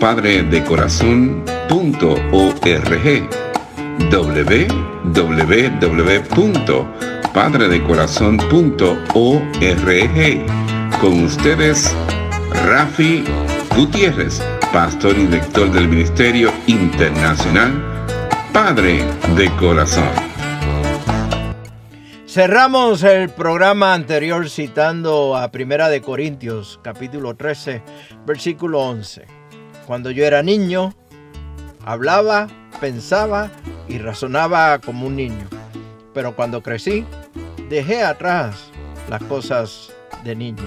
www.padredecorazon.org www.padredecorazon.org Con ustedes, Rafi Gutiérrez, pastor y director del Ministerio Internacional Padre de Corazón. Cerramos el programa anterior citando a Primera de Corintios, capítulo 13, versículo 11. Cuando yo era niño, hablaba, pensaba y razonaba como un niño. Pero cuando crecí, dejé atrás las cosas de niño.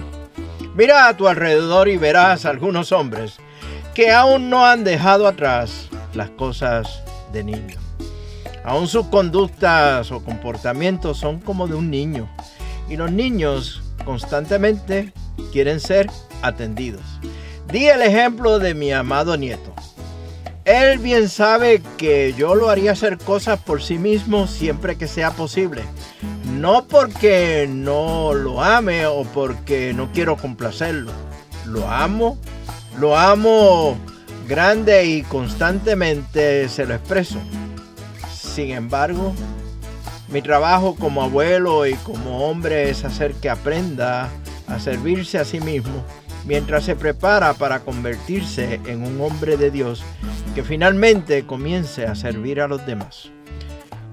Mira a tu alrededor y verás algunos hombres que aún no han dejado atrás las cosas de niño. Aún sus conductas o comportamientos son como de un niño. Y los niños constantemente quieren ser atendidos. Di el ejemplo de mi amado nieto. Él bien sabe que yo lo haría hacer cosas por sí mismo siempre que sea posible. No porque no lo ame o porque no quiero complacerlo. Lo amo, lo amo grande y constantemente se lo expreso. Sin embargo, mi trabajo como abuelo y como hombre es hacer que aprenda a servirse a sí mismo mientras se prepara para convertirse en un hombre de Dios que finalmente comience a servir a los demás.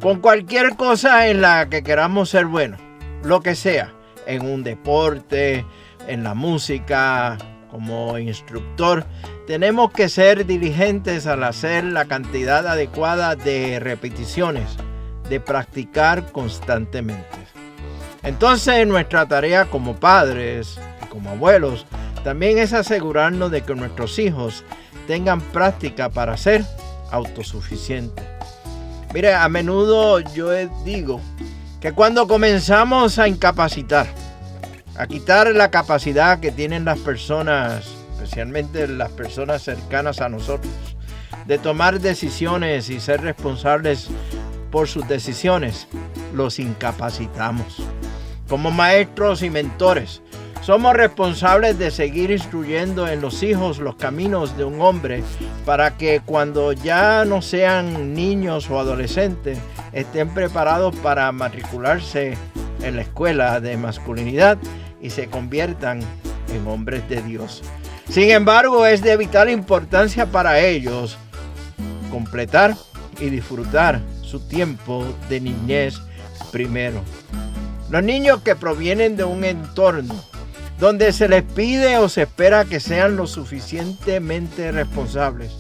Con cualquier cosa en la que queramos ser buenos, lo que sea, en un deporte, en la música, como instructor, tenemos que ser diligentes al hacer la cantidad adecuada de repeticiones, de practicar constantemente. Entonces nuestra tarea como padres y como abuelos también es asegurarnos de que nuestros hijos tengan práctica para ser autosuficientes. Mire, a menudo yo digo que cuando comenzamos a incapacitar, a quitar la capacidad que tienen las personas, especialmente las personas cercanas a nosotros, de tomar decisiones y ser responsables por sus decisiones, los incapacitamos. Como maestros y mentores, somos responsables de seguir instruyendo en los hijos los caminos de un hombre para que cuando ya no sean niños o adolescentes estén preparados para matricularse en la escuela de masculinidad y se conviertan en hombres de Dios. Sin embargo, es de vital importancia para ellos completar y disfrutar su tiempo de niñez primero. Los niños que provienen de un entorno donde se les pide o se espera que sean lo suficientemente responsables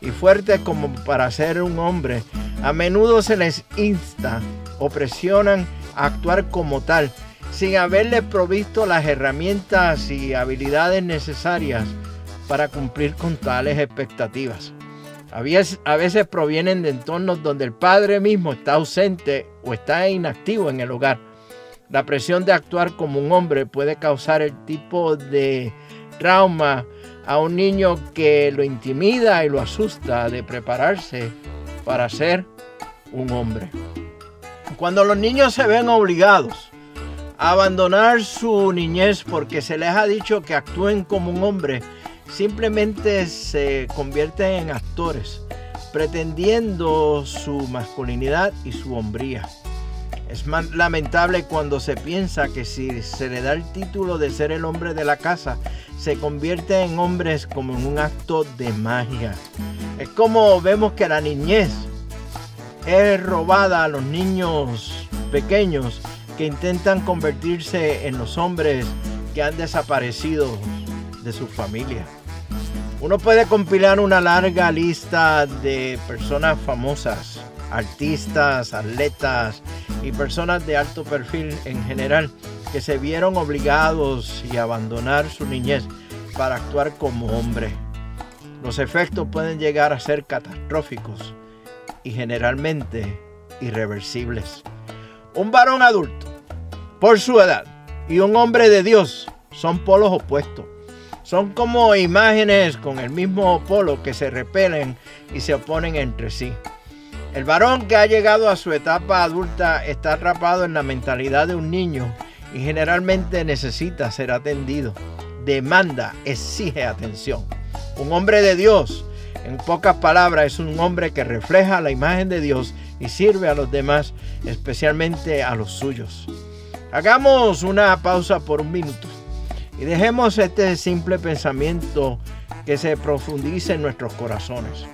y fuertes como para ser un hombre, a menudo se les insta o presionan a actuar como tal sin haberle provisto las herramientas y habilidades necesarias para cumplir con tales expectativas. A veces provienen de entornos donde el padre mismo está ausente o está inactivo en el hogar. La presión de actuar como un hombre puede causar el tipo de trauma a un niño que lo intimida y lo asusta de prepararse para ser un hombre. Cuando los niños se ven obligados abandonar su niñez porque se les ha dicho que actúen como un hombre, simplemente se convierten en actores, pretendiendo su masculinidad y su hombría. Es lamentable cuando se piensa que si se le da el título de ser el hombre de la casa, se convierte en hombres como en un acto de magia. Es como vemos que la niñez es robada a los niños pequeños que intentan convertirse en los hombres que han desaparecido de su familia. Uno puede compilar una larga lista de personas famosas, artistas, atletas y personas de alto perfil en general que se vieron obligados y abandonar su niñez para actuar como hombre. Los efectos pueden llegar a ser catastróficos y generalmente irreversibles. Un varón adulto, por su edad, y un hombre de Dios son polos opuestos. Son como imágenes con el mismo polo que se repelen y se oponen entre sí. El varón que ha llegado a su etapa adulta está atrapado en la mentalidad de un niño y generalmente necesita ser atendido. Demanda, exige atención. Un hombre de Dios, en pocas palabras, es un hombre que refleja la imagen de Dios y sirve a los demás, especialmente a los suyos. Hagamos una pausa por un minuto y dejemos este simple pensamiento que se profundice en nuestros corazones.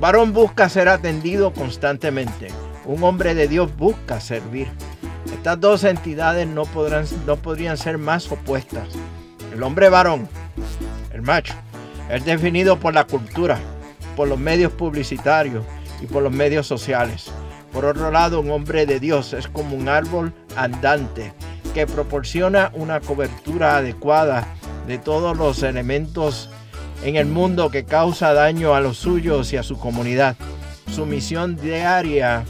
Un varón busca ser atendido constantemente. Un hombre de Dios busca servir. Estas dos entidades no, podrán, no podrían ser más opuestas. El hombre varón, el macho, es definido por la cultura, por los medios publicitarios y por los medios sociales. Por otro lado, un hombre de Dios es como un árbol andante que proporciona una cobertura adecuada de todos los elementos en el mundo que causa daño a los suyos y a su comunidad. Su misión diaria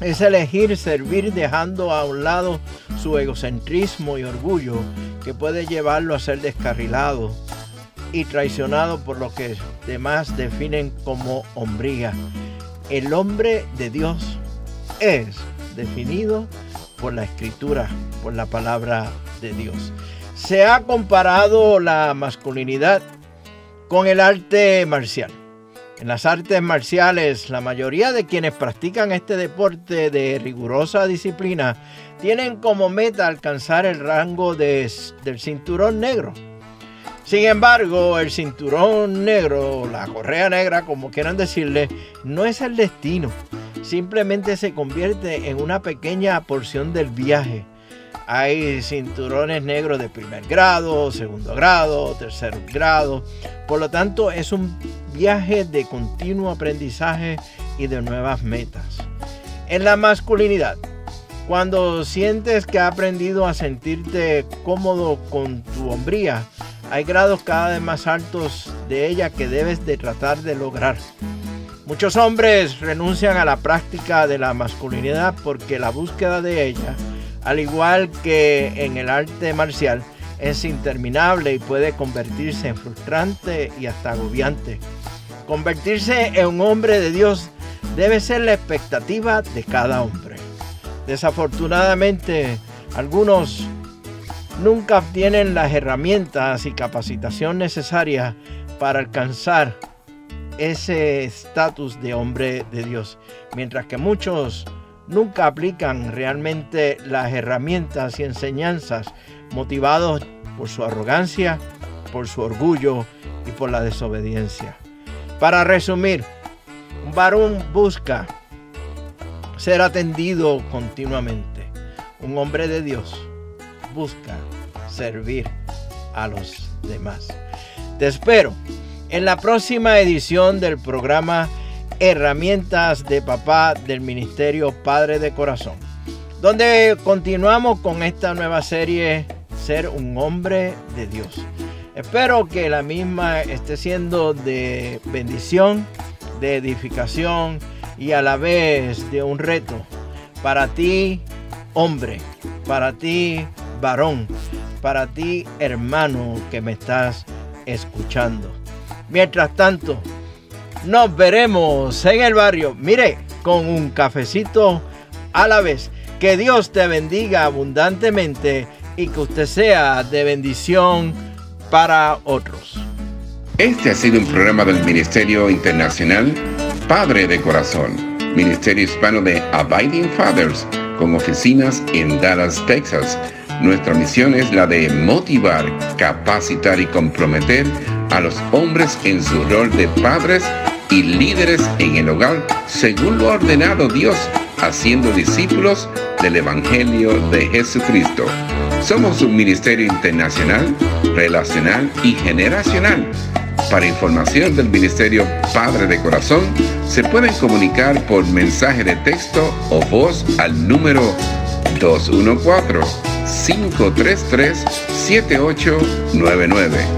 es elegir servir dejando a un lado su egocentrismo y orgullo que puede llevarlo a ser descarrilado y traicionado por lo que demás definen como hombría. El hombre de Dios es definido por la escritura, por la palabra de Dios. Se ha comparado la masculinidad con el arte marcial. En las artes marciales, la mayoría de quienes practican este deporte de rigurosa disciplina tienen como meta alcanzar el rango del cinturón negro. Sin embargo, el cinturón negro, la correa negra, como quieran decirle, no es el destino. Simplemente se convierte en una pequeña porción del viaje. Hay cinturones negros de primer grado, segundo grado, tercer grado. Por lo tanto, es un viaje de continuo aprendizaje y de nuevas metas. En la masculinidad, cuando sientes que has aprendido a sentirte cómodo con tu hombría, hay grados cada vez más altos de ella que debes de tratar de lograr. Muchos hombres renuncian a la práctica de la masculinidad porque la búsqueda de ella, al igual que en el arte marcial, es interminable y puede convertirse en frustrante y hasta agobiante. Convertirse en un hombre de Dios debe ser la expectativa de cada hombre. Desafortunadamente, algunos nunca tienen las herramientas y capacitación necesarias para alcanzar ese estatus de hombre de Dios, mientras que muchos nunca aplican realmente las herramientas y enseñanzas motivados por su arrogancia, por su orgullo y por la desobediencia. Para resumir, un varón busca ser atendido continuamente. Un hombre de Dios busca servir a los demás. Te espero en la próxima edición del programa Herramientas de Papá del Ministerio Padre de Corazón, donde continuamos con esta nueva serie Ser un hombre de Dios. Espero que la misma esté siendo de bendición, de edificación y a la vez de un reto para ti, hombre, para ti, varón, para ti, hermano, que me estás escuchando. Mientras tanto, nos veremos en el barrio, mire, con un cafecito a la vez. Que Dios te bendiga abundantemente y que usted sea de bendición para otros. Este ha sido un programa del Ministerio Internacional Padre de Corazón, Ministerio Hispano de Abiding Fathers con oficinas en Dallas, Texas. Nuestra misión es la de motivar, capacitar y comprometer a los hombres en su rol de padres y líderes en el hogar según lo ordenado Dios, haciendo discípulos del Evangelio de Jesucristo. Somos un ministerio internacional, relacional y generacional. Para información del Ministerio Padre de Corazón, se pueden comunicar por mensaje de texto o voz al número 214-533-7899.